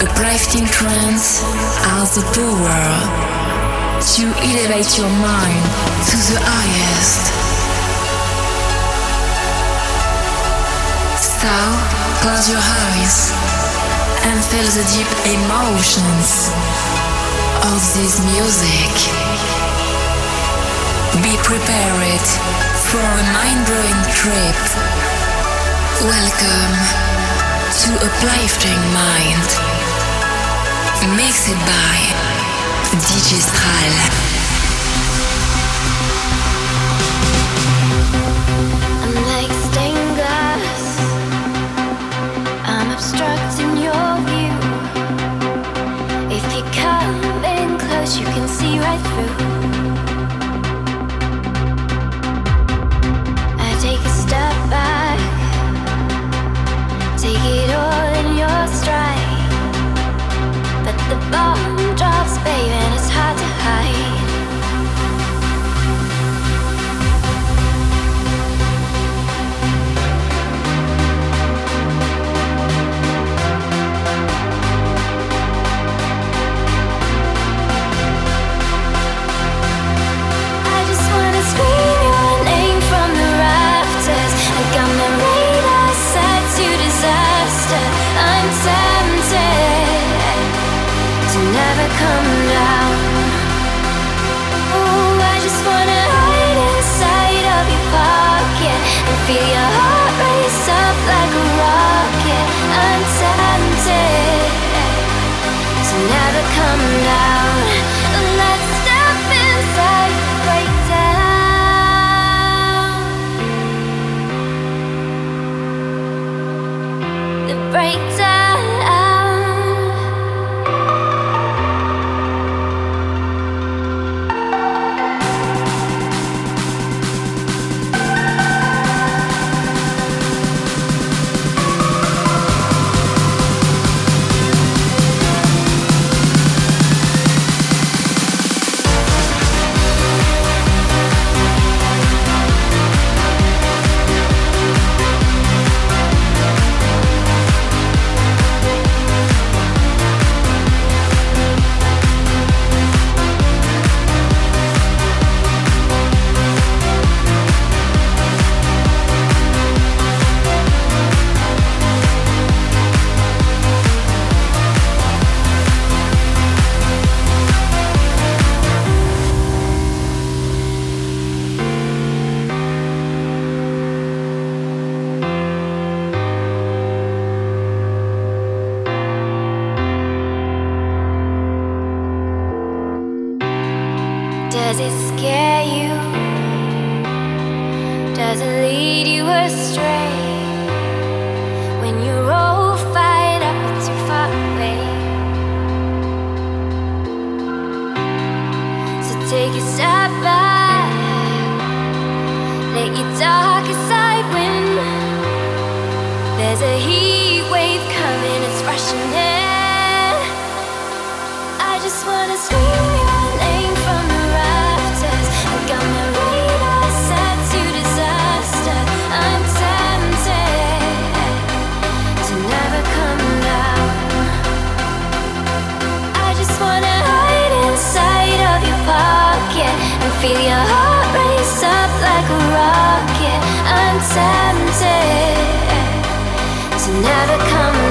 Uplifting trance has the power to elevate your mind to the highest. So, close your eyes and feel the deep emotions of this music. Be prepared for a mind-blowing trip. Welcome to a Uplifting Mind. Mixed by DJ Stral. the bomb drops, baby. never coming down. take it step by your heart up like a rocket. I'm tempted to never come.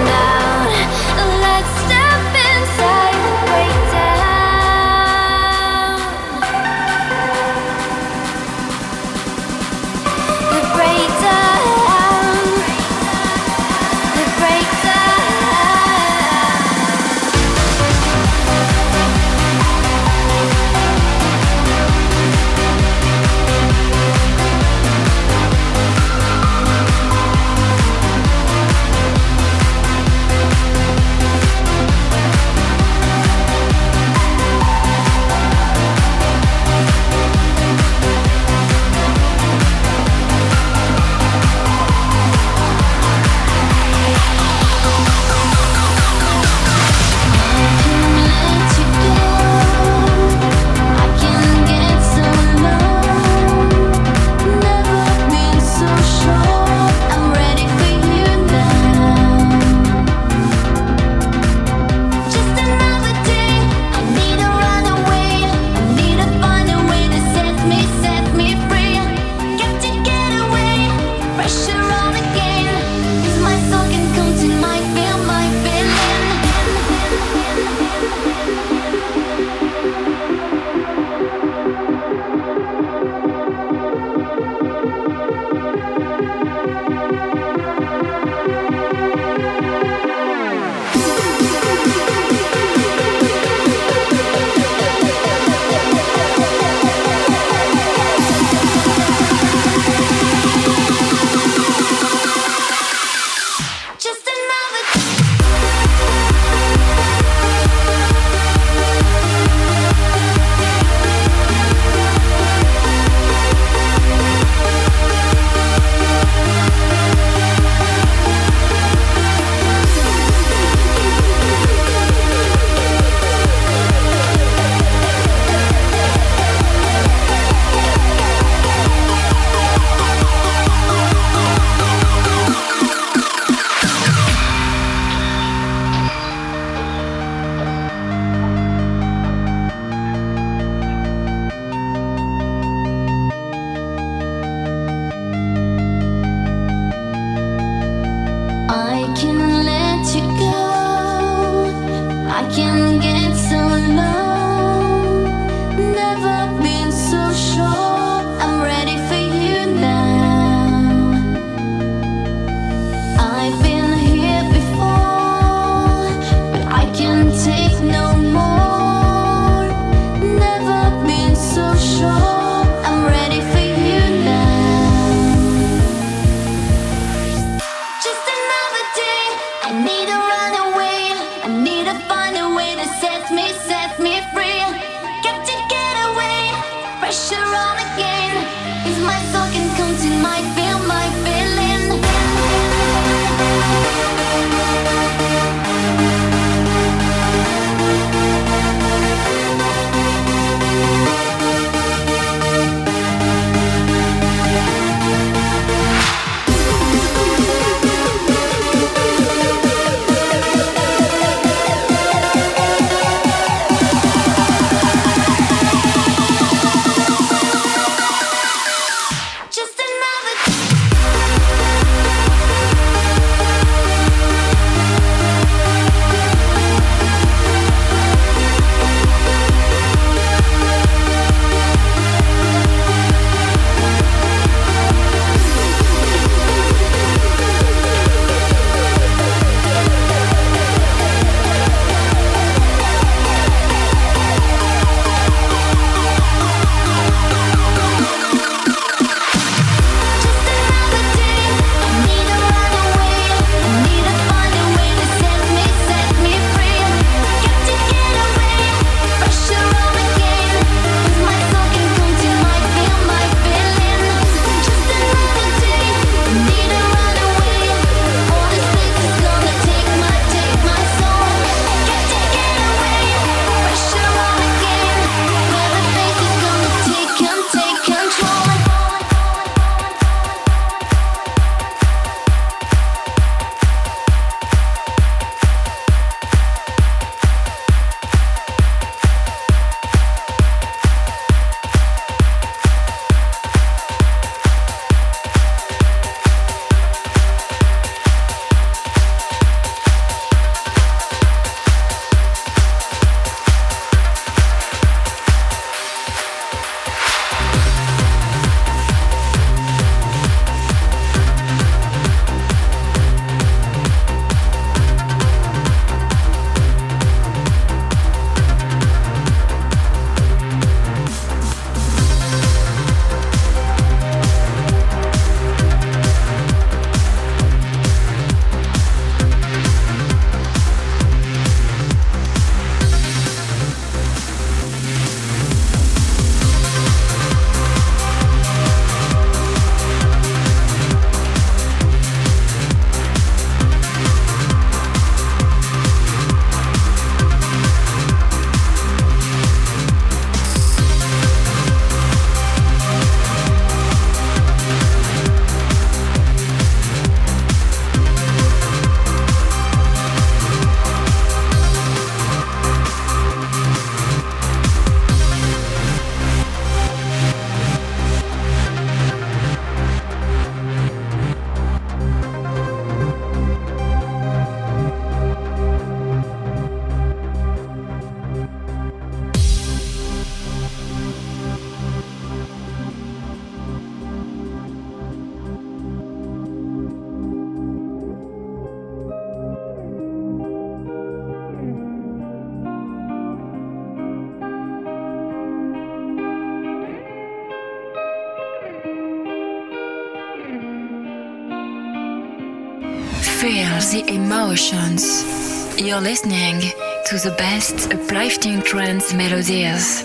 Best uplifting trance melodies.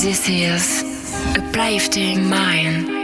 This is Uplifting Mind.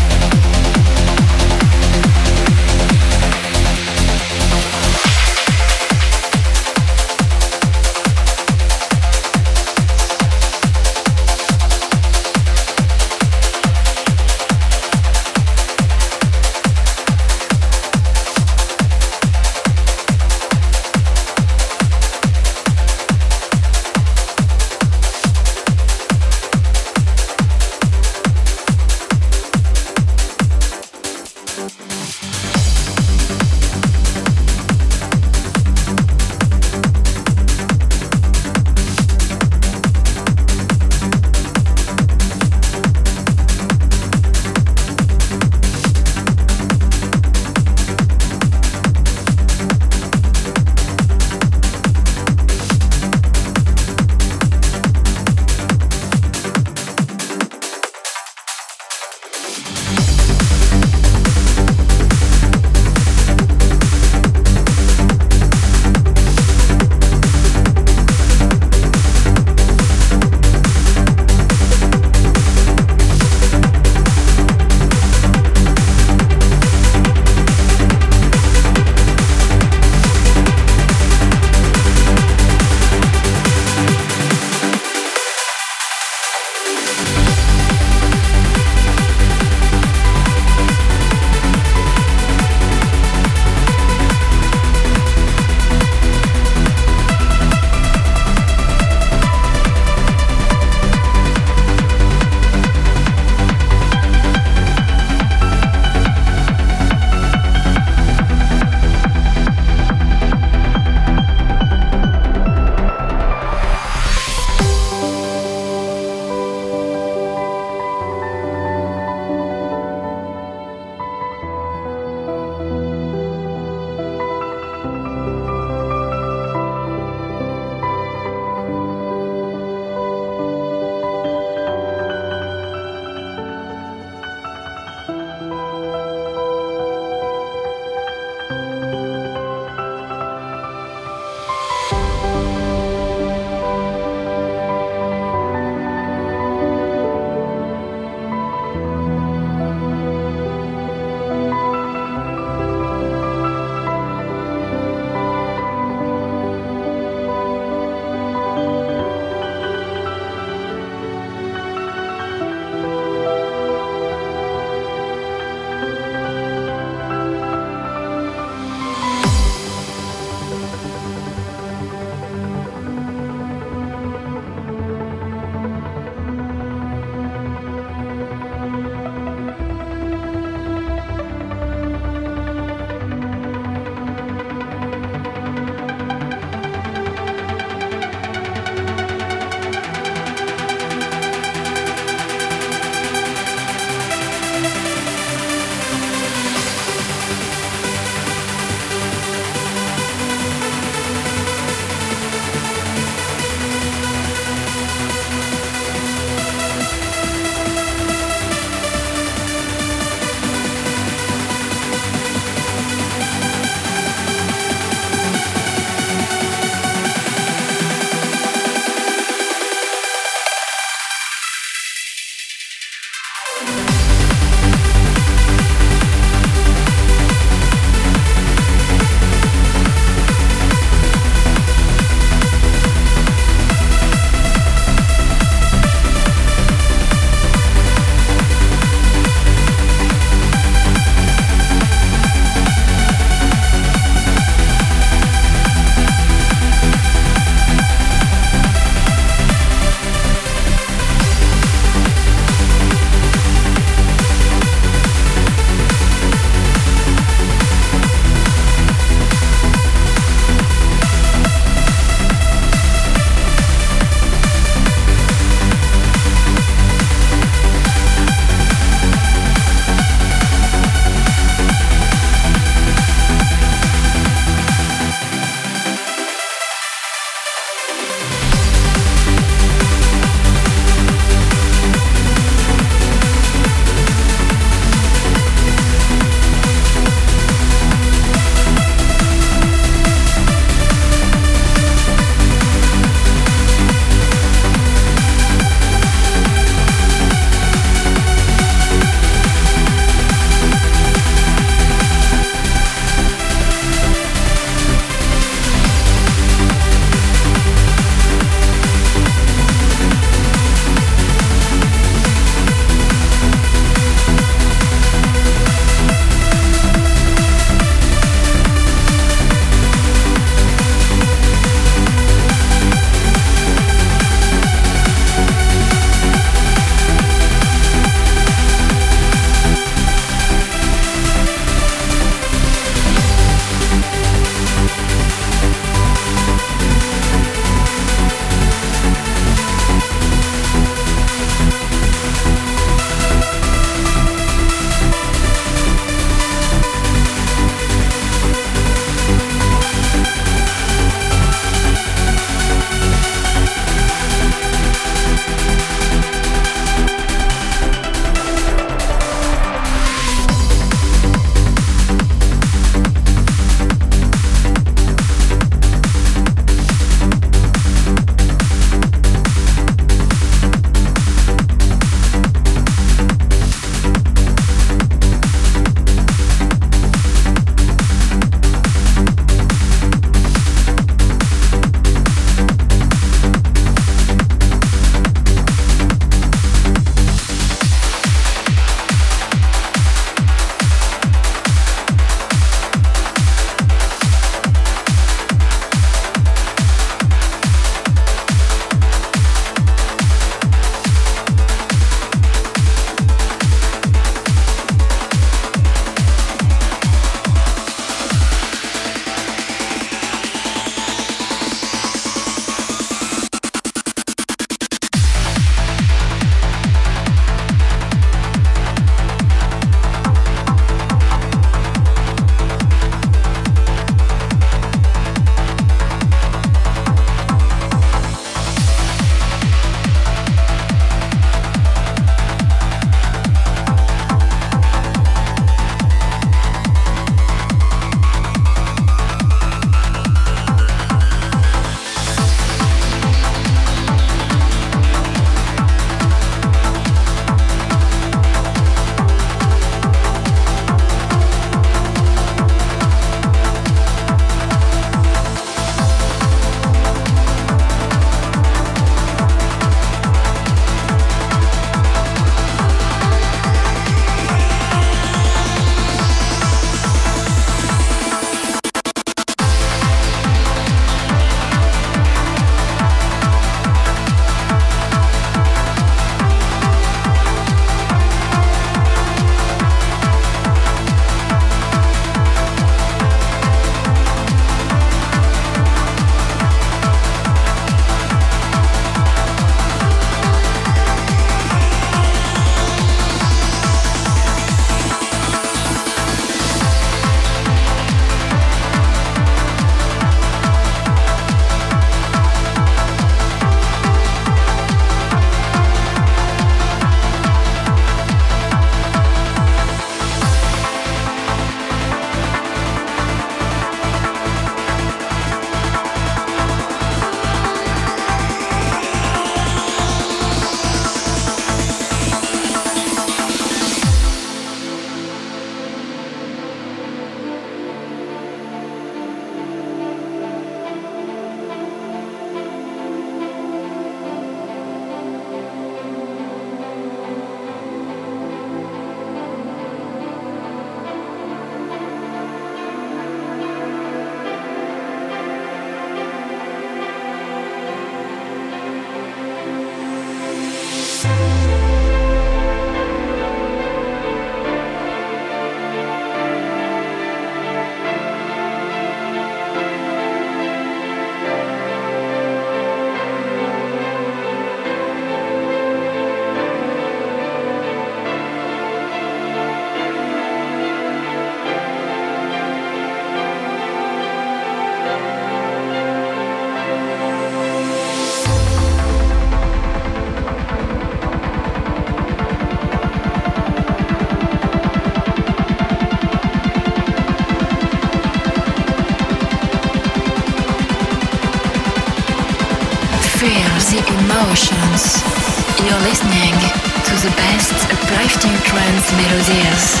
Trance melodies.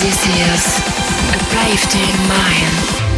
This is a Uplifting Mind.